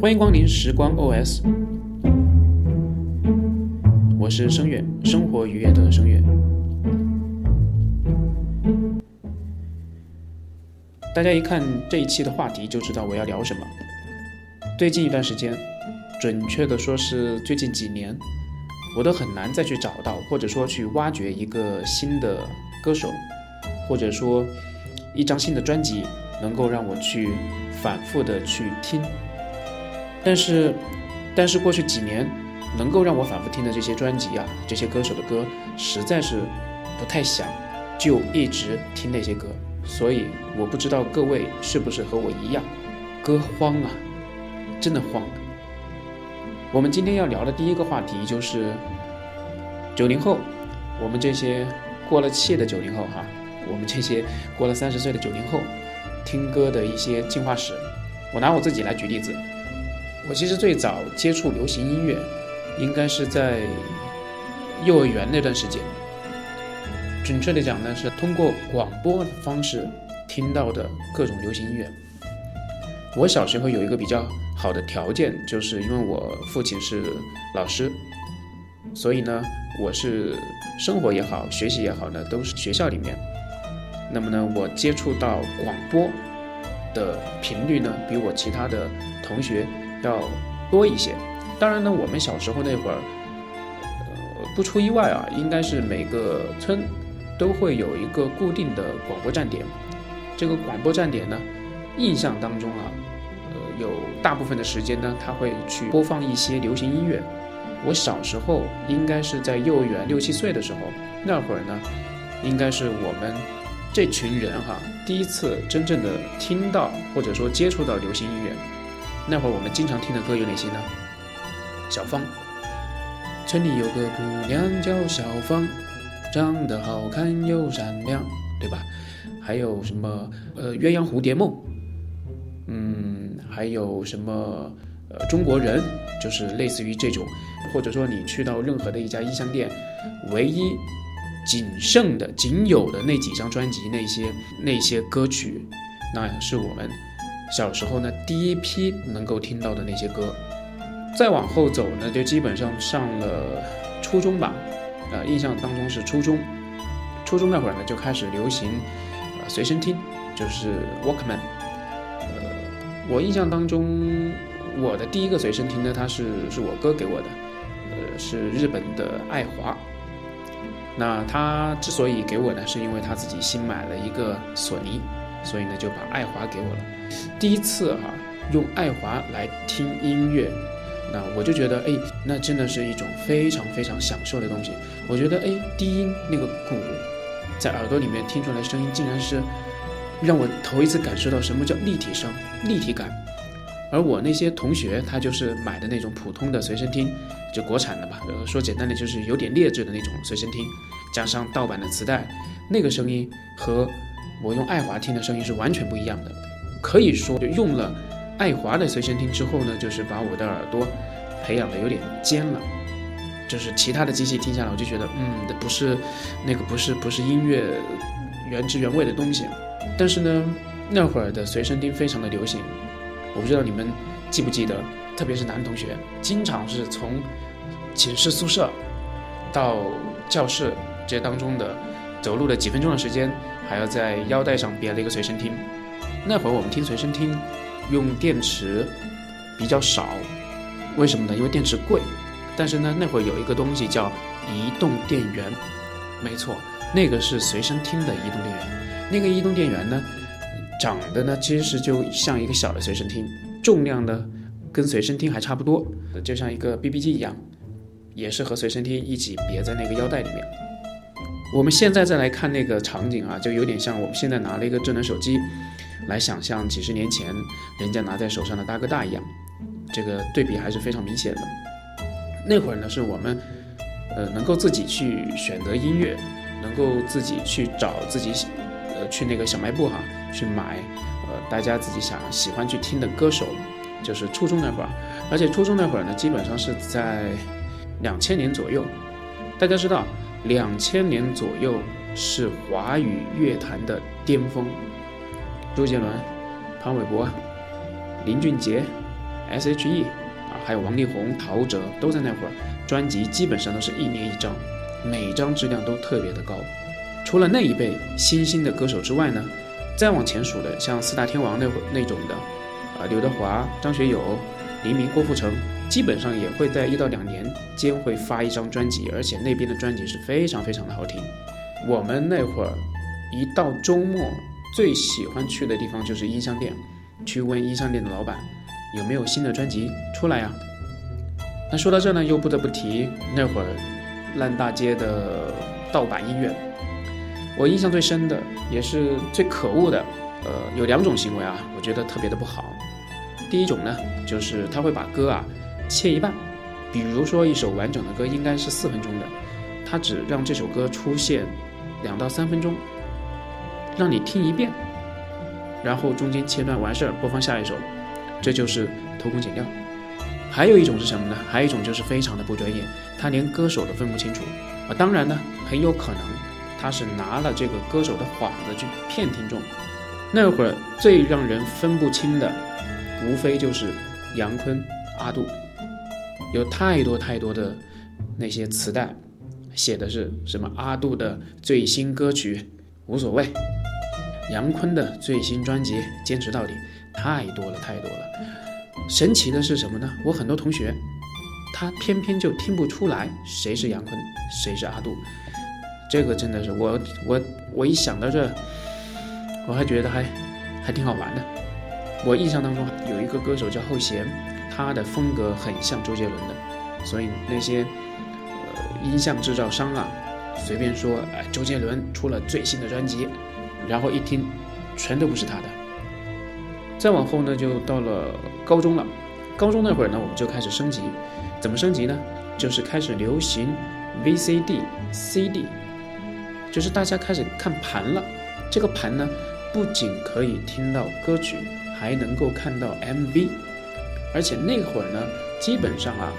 欢迎光临时光 OS，我是声乐，生活愉悦的声乐。大家一看这一期的话题就知道我要聊什么。最近一段时间，准确的说是最近几年，我都很难再去找到或者说去挖掘一个新的歌手，或者说一张新的专辑，能够让我去反复的去听。但是，但是过去几年，能够让我反复听的这些专辑啊，这些歌手的歌，实在是不太想就一直听那些歌。所以我不知道各位是不是和我一样，歌荒啊，真的荒。我们今天要聊的第一个话题就是九零后，我们这些过了气的九零后哈，我们这些过了三十岁的九零后，听歌的一些进化史。我拿我自己来举例子。我其实最早接触流行音乐，应该是在幼儿园那段时间。准确的讲呢，是通过广播方式听到的各种流行音乐。我小时候有一个比较好的条件，就是因为我父亲是老师，所以呢，我是生活也好，学习也好呢，都是学校里面。那么呢，我接触到广播的频率呢，比我其他的同学。要多一些。当然呢，我们小时候那会儿，呃，不出意外啊，应该是每个村都会有一个固定的广播站点。这个广播站点呢，印象当中啊，呃，有大部分的时间呢，他会去播放一些流行音乐。我小时候应该是在幼儿园六七岁的时候，那会儿呢，应该是我们这群人哈，第一次真正的听到或者说接触到流行音乐。那会儿我们经常听的歌有哪些呢？小芳，村里有个姑娘叫小芳，长得好看又善良，对吧？还有什么呃鸳鸯蝴蝶梦，嗯，还有什么呃中国人，就是类似于这种，或者说你去到任何的一家音像店，唯一仅剩的、仅有的那几张专辑，那些那些歌曲，那是我们。小时候呢，第一批能够听到的那些歌，再往后走呢，就基本上上了初中吧，呃，印象当中是初中，初中那会儿呢就开始流行，呃，随身听，就是 Walkman，呃，我印象当中，我的第一个随身听呢，它是是我哥给我的，呃，是日本的爱华，那他之所以给我呢，是因为他自己新买了一个索尼。所以呢，就把爱华给我了。第一次哈，用爱华来听音乐，那我就觉得，哎，那真的是一种非常非常享受的东西。我觉得，哎，低音那个鼓在耳朵里面听出来声音，竟然是让我头一次感受到什么叫立体声、立体感。而我那些同学，他就是买的那种普通的随身听，就国产的吧，呃，说简单的就是有点劣质的那种随身听，加上盗版的磁带，那个声音和。我用爱华听的声音是完全不一样的，可以说用了爱华的随身听之后呢，就是把我的耳朵培养的有点尖了。就是其他的机器听下来，我就觉得，嗯，不是那个不是不是音乐原汁原味的东西。但是呢，那会儿的随身听非常的流行，我不知道你们记不记得，特别是男同学，经常是从寝室宿舍到教室这当中的走路的几分钟的时间。还要在腰带上别了一个随身听。那会儿我们听随身听，用电池比较少，为什么呢？因为电池贵。但是呢，那会儿有一个东西叫移动电源，没错，那个是随身听的移动电源。那个移动电源呢，长得呢其实就像一个小的随身听，重量呢跟随身听还差不多，就像一个 BB 机一样，也是和随身听一起别在那个腰带里面。我们现在再来看那个场景啊，就有点像我们现在拿了一个智能手机，来想象几十年前人家拿在手上的大哥大一样，这个对比还是非常明显的。那会儿呢，是我们呃能够自己去选择音乐，能够自己去找自己呃去那个小卖部哈去买呃大家自己想喜欢去听的歌手，就是初中那会儿，而且初中那会儿呢，基本上是在两千年左右，大家知道。两千年左右是华语乐坛的巅峰，周杰伦、潘玮柏、林俊杰，S.H.E 啊，还有王力宏、陶喆都在那会儿，专辑基本上都是一年一张，每张质量都特别的高。除了那一辈新兴的歌手之外呢，再往前数的，像四大天王那会那种的，啊，刘德华、张学友、黎明、郭富城，基本上也会在一到两年间会发一张专辑，而且那边的专辑是非常非常的好听。我们那会儿一到周末，最喜欢去的地方就是音像店，去问音像店的老板。有没有新的专辑出来呀？那说到这呢，又不得不提那会儿烂大街的盗版音乐。我印象最深的，也是最可恶的，呃，有两种行为啊，我觉得特别的不好。第一种呢，就是他会把歌啊切一半，比如说一首完整的歌应该是四分钟的，他只让这首歌出现两到三分钟，让你听一遍，然后中间切断完事儿，播放下一首。这就是偷工减料，还有一种是什么呢？还有一种就是非常的不专业，他连歌手都分不清楚啊！当然呢，很有可能他是拿了这个歌手的幌子去骗听众。那会儿最让人分不清的，无非就是杨坤、阿杜，有太多太多的那些磁带，写的是什么阿杜的最新歌曲无所谓，杨坤的最新专辑坚持到底。太多了，太多了。神奇的是什么呢？我很多同学，他偏偏就听不出来谁是杨坤，谁是阿杜。这个真的是我，我，我一想到这，我还觉得还还挺好玩的。我印象当中有一个歌手叫后弦，他的风格很像周杰伦的，所以那些呃音像制造商啊，随便说哎周杰伦出了最新的专辑，然后一听，全都不是他的。再往后呢，就到了高中了。高中那会儿呢，我们就开始升级。怎么升级呢？就是开始流行 VCD、CD，就是大家开始看盘了。这个盘呢，不仅可以听到歌曲，还能够看到 MV。而且那会儿呢，基本上啊，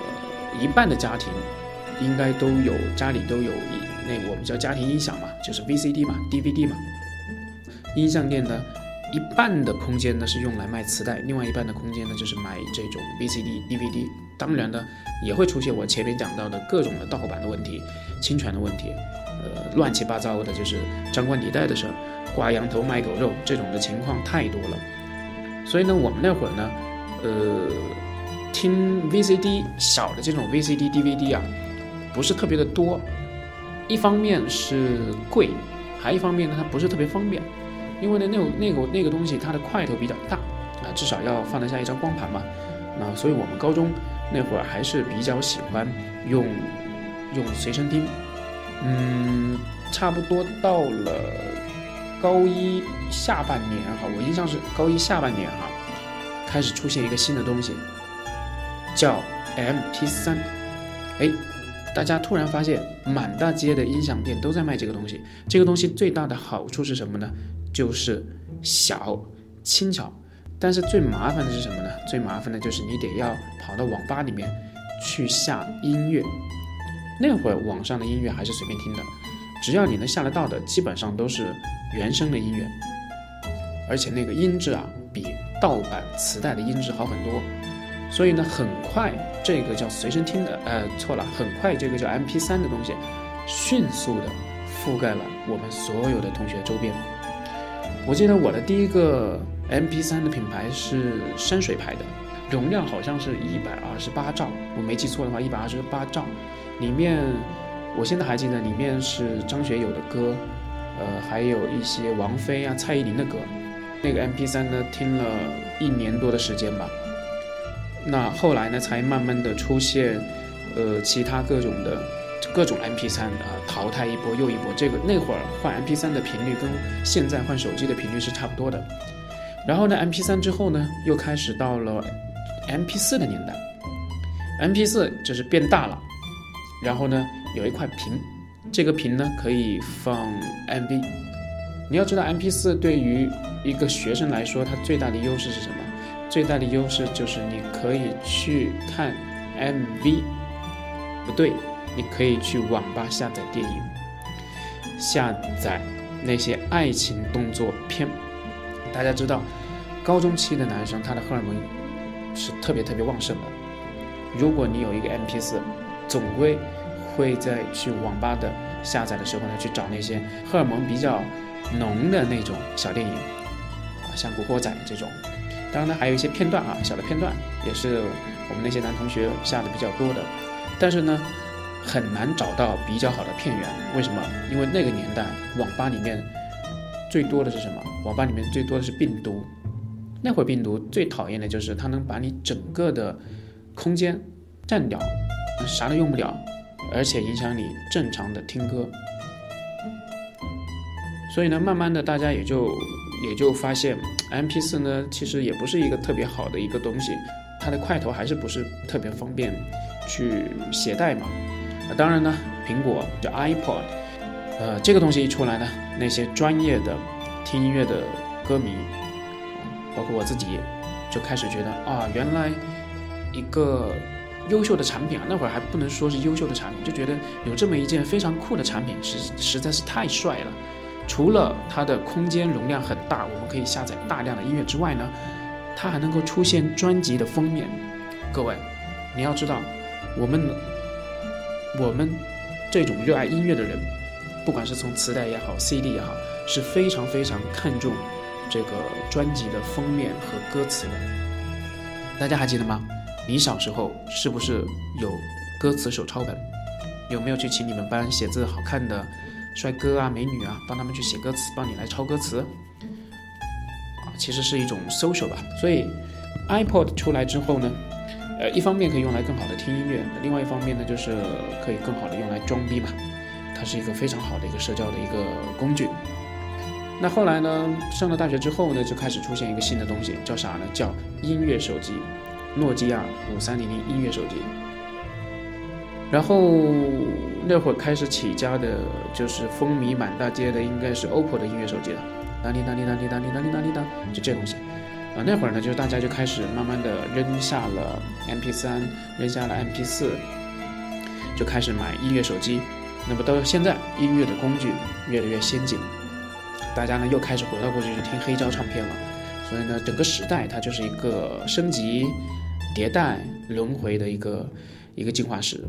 呃，一半的家庭应该都有家里都有一那我们叫家庭音响嘛，就是 VCD 嘛、DVD 嘛。音像店呢。一半的空间呢是用来卖磁带，另外一半的空间呢就是买这种 VCD、DVD。当然呢，也会出现我前面讲到的各种的盗版的问题、侵权的问题，呃，乱七八糟的，就是张冠李戴的事儿，挂羊头卖狗肉这种的情况太多了。所以呢，我们那会儿呢，呃，听 VCD 小的这种 VCD、DVD 啊，不是特别的多。一方面是贵，还一方面呢，它不是特别方便。因为呢，那种那个那个东西，它的块头比较大啊，至少要放得下一张光盘嘛。那所以我们高中那会儿还是比较喜欢用用随身听。嗯，差不多到了高一下半年哈，我印象是高一下半年哈，开始出现一个新的东西，叫 MP3。哎，大家突然发现满大街的音响店都在卖这个东西。这个东西最大的好处是什么呢？就是小轻巧，但是最麻烦的是什么呢？最麻烦的就是你得要跑到网吧里面去下音乐。那会儿网上的音乐还是随便听的，只要你能下得到的，基本上都是原声的音乐，而且那个音质啊，比盗版磁带的音质好很多。所以呢，很快这个叫随身听的，呃，错了，很快这个叫 MP3 的东西，迅速的覆盖了我们所有的同学周边。我记得我的第一个 MP3 的品牌是山水牌的，容量好像是一百二十八兆，我没记错的话，一百二十八兆，里面我现在还记得里面是张学友的歌，呃，还有一些王菲啊、蔡依林的歌。那个 MP3 呢，听了一年多的时间吧。那后来呢，才慢慢的出现，呃，其他各种的。各种 MP3 啊，淘汰一波又一波。这个那会儿换 MP3 的频率跟现在换手机的频率是差不多的。然后呢，MP3 之后呢，又开始到了 MP4 的年代。MP4 就是变大了，然后呢，有一块屏，这个屏呢可以放 MV。你要知道，MP4 对于一个学生来说，它最大的优势是什么？最大的优势就是你可以去看 MV。不对。你可以去网吧下载电影，下载那些爱情动作片。大家知道，高中期的男生他的荷尔蒙是特别特别旺盛的。如果你有一个 MP4，总归会在去网吧的下载的时候呢，去找那些荷尔蒙比较浓的那种小电影，啊，像《古惑仔》这种。当然呢，还有一些片段啊，小的片段也是我们那些男同学下的比较多的。但是呢，很难找到比较好的片源。为什么？因为那个年代网吧里面最多的是什么？网吧里面最多的是病毒。那会儿病毒最讨厌的就是它能把你整个的空间占掉，啥都用不了，而且影响你正常的听歌。所以呢，慢慢的大家也就也就发现，MP4 呢其实也不是一个特别好的一个东西，它的块头还是不是特别方便去携带嘛。当然呢，苹果叫 iPod，呃，这个东西一出来呢，那些专业的听音乐的歌迷。包括我自己，就开始觉得啊，原来一个优秀的产品啊，那会儿还不能说是优秀的产品，就觉得有这么一件非常酷的产品，实实在是太帅了。除了它的空间容量很大，我们可以下载大量的音乐之外呢，它还能够出现专辑的封面。各位，你要知道，我们我们这种热爱音乐的人，不管是从磁带也好，CD 也好，是非常非常看重。这个专辑的封面和歌词的，大家还记得吗？你小时候是不是有歌词手抄本？有没有去请你们班写字好看的帅哥啊、美女啊，帮他们去写歌词，帮你来抄歌词？啊，其实是一种 social 吧。所以，iPod 出来之后呢，呃，一方面可以用来更好的听音乐，另外一方面呢，就是可以更好的用来装逼嘛。它是一个非常好的一个社交的一个工具。那后来呢？上了大学之后呢，就开始出现一个新的东西，叫啥呢？叫音乐手机，诺基亚五三零零音乐手机。然后那会儿开始起家的，就是风靡满大街的，应该是 OPPO 的音乐手机了。当滴当滴当滴当滴当滴当滴当，就这东西。啊，那会儿呢，就大家就开始慢慢的扔下了 MP3，扔下了 MP4，就开始买音乐手机。那么到现在，音乐的工具越来越先进。大家呢又开始回到过去去听黑胶唱片了，所以呢，整个时代它就是一个升级、迭代、轮回的一个一个进化史。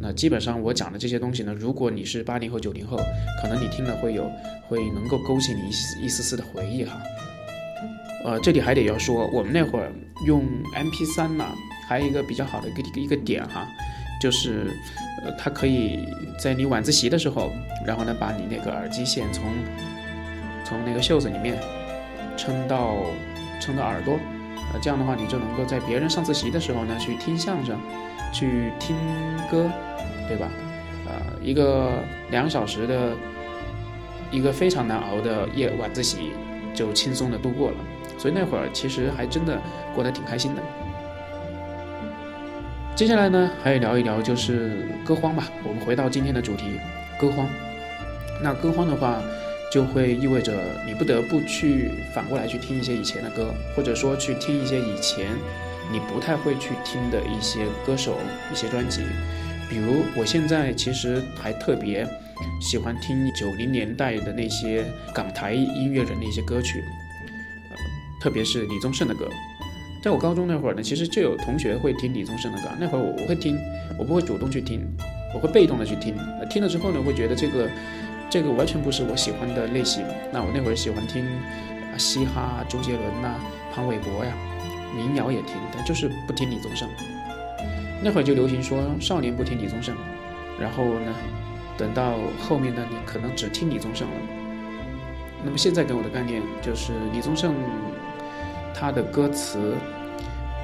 那基本上我讲的这些东西呢，如果你是八零后、九零后，可能你听了会有会能够勾起你一丝一丝丝的回忆哈。呃，这里还得要说，我们那会儿用 MP 三呢，还有一个比较好的一个一个点哈，就是呃，它可以在你晚自习的时候，然后呢，把你那个耳机线从从那个袖子里面撑到撑到耳朵，呃，这样的话你就能够在别人上自习的时候呢去听相声，去听歌，对吧？呃，一个两小时的一个非常难熬的夜晚自习就轻松的度过了，所以那会儿其实还真的过得挺开心的。接下来呢，还要聊一聊就是歌荒吧。我们回到今天的主题，歌荒。那歌荒的话。就会意味着你不得不去反过来去听一些以前的歌，或者说去听一些以前你不太会去听的一些歌手、一些专辑。比如我现在其实还特别喜欢听九零年代的那些港台音乐人的一些歌曲，呃，特别是李宗盛的歌。在我高中那会儿呢，其实就有同学会听李宗盛的歌，那会儿我我会听，我不会主动去听，我会被动的去听。听了之后呢，会觉得这个。这个完全不是我喜欢的类型。那我那会儿喜欢听嘻哈，周杰伦呐，潘玮柏呀，民谣也听，但就是不听李宗盛。那会儿就流行说少年不听李宗盛，然后呢，等到后面呢，你可能只听李宗盛了。那么现在给我的概念就是李宗盛，他的歌词，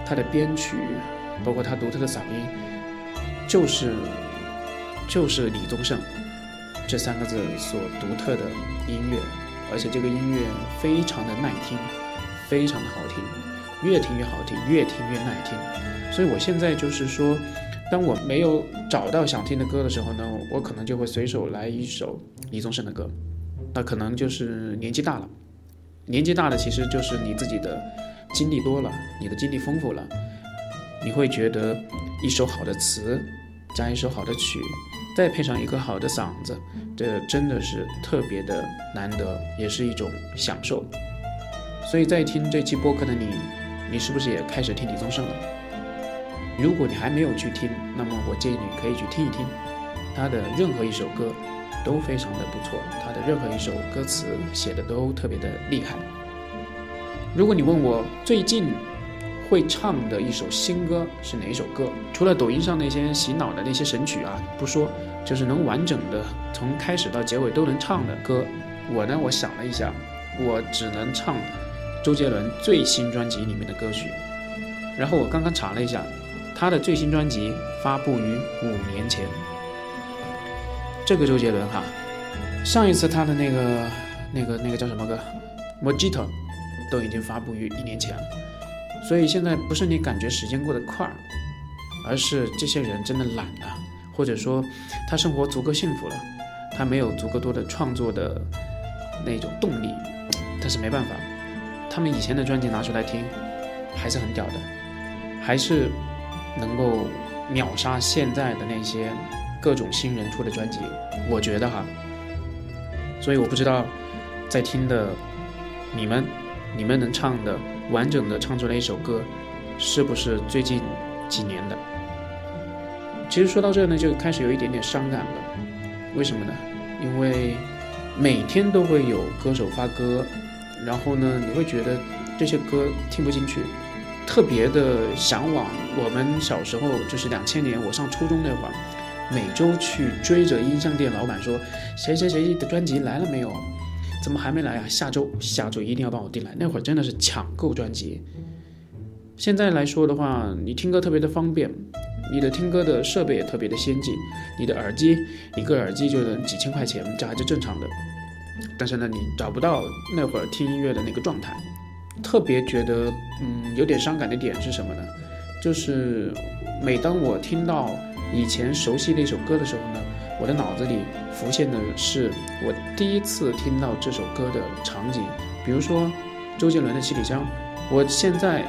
他的编曲，包括他独特的嗓音，就是就是李宗盛。这三个字所独特的音乐，而且这个音乐非常的耐听，非常的好听，越听越好听，越听越耐听。所以我现在就是说，当我没有找到想听的歌的时候呢，我可能就会随手来一首李宗盛的歌。那可能就是年纪大了，年纪大了其实就是你自己的经历多了，你的经历丰富了，你会觉得一首好的词加一首好的曲。再配上一个好的嗓子，这真的是特别的难得，也是一种享受。所以在听这期播客的你，你是不是也开始听李宗盛了？如果你还没有去听，那么我建议你可以去听一听他的任何一首歌，都非常的不错。他的任何一首歌词写的都特别的厉害。如果你问我最近会唱的一首新歌是哪一首歌，除了抖音上那些洗脑的那些神曲啊不说，就是能完整的从开始到结尾都能唱的歌，我呢我想了一下，我只能唱周杰伦最新专辑里面的歌曲。然后我刚刚查了一下。他的最新专辑发布于五年前。这个周杰伦哈，上一次他的那个、那个、那个叫什么歌，《Mojito》，都已经发布于一年前了。所以现在不是你感觉时间过得快，而是这些人真的懒了，或者说他生活足够幸福了，他没有足够多的创作的那种动力。但是没办法，他们以前的专辑拿出来听，还是很屌的，还是。能够秒杀现在的那些各种新人出的专辑，我觉得哈，所以我不知道在听的你们，你们能唱的完整的唱出来一首歌，是不是最近几年的？其实说到这呢，就开始有一点点伤感了。为什么呢？因为每天都会有歌手发歌，然后呢，你会觉得这些歌听不进去。特别的向往，我们小时候就是两千年，我上初中那会儿，每周去追着音像店老板说，谁谁谁的专辑来了没有？怎么还没来啊？下周下周一定要帮我订来。那会儿真的是抢购专辑。现在来说的话，你听歌特别的方便，你的听歌的设备也特别的先进，你的耳机一个耳机就能几千块钱，这还是正常的。但是呢，你找不到那会儿听音乐的那个状态。特别觉得，嗯，有点伤感的点是什么呢？就是每当我听到以前熟悉的一首歌的时候呢，我的脑子里浮现的是我第一次听到这首歌的场景。比如说周杰伦的《七里香》，我现在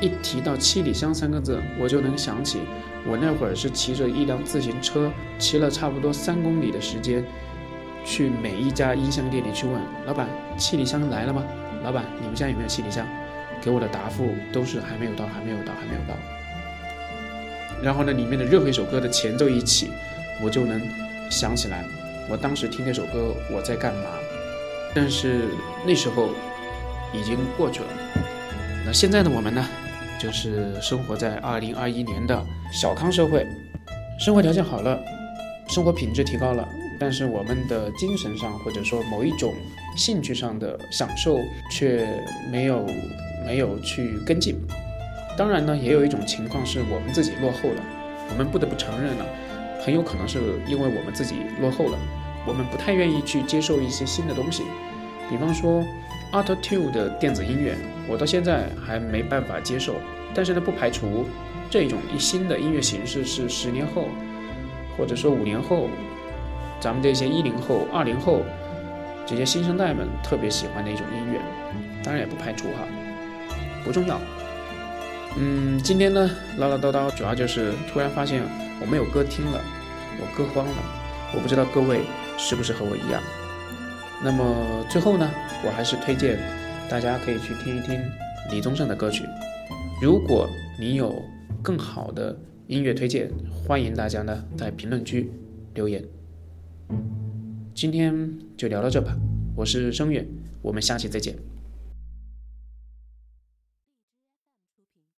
一提到“七里香”三个字，我就能想起我那会儿是骑着一辆自行车，骑了差不多三公里的时间，去每一家音像店里去问老板：“七里香来了吗？”老板，你们家有没有七里香？给我的答复都是还没有到，还没有到，还没有到。然后呢，里面的任何一首歌的前奏一起，我就能想起来我当时听那首歌我在干嘛。但是那时候已经过去了。那现在的我们呢，就是生活在二零二一年的小康社会，生活条件好了，生活品质提高了。但是我们的精神上，或者说某一种兴趣上的享受，却没有没有去跟进。当然呢，也有一种情况是我们自己落后了。我们不得不承认呢，很有可能是因为我们自己落后了，我们不太愿意去接受一些新的东西。比方说，Auto t u e 的电子音乐，我到现在还没办法接受。但是呢，不排除这种一新的音乐形式是十年后，或者说五年后。咱们这些一零后、二零后这些新生代们特别喜欢的一种音乐，当然也不排除哈，不重要。嗯，今天呢唠唠叨叨，主要就是突然发现我没有歌听了，我歌荒了。我不知道各位是不是和我一样。那么最后呢，我还是推荐大家可以去听一听李宗盛的歌曲。如果你有更好的音乐推荐，欢迎大家呢在评论区留言。今天就聊到这吧，我是声月，我们下期再见。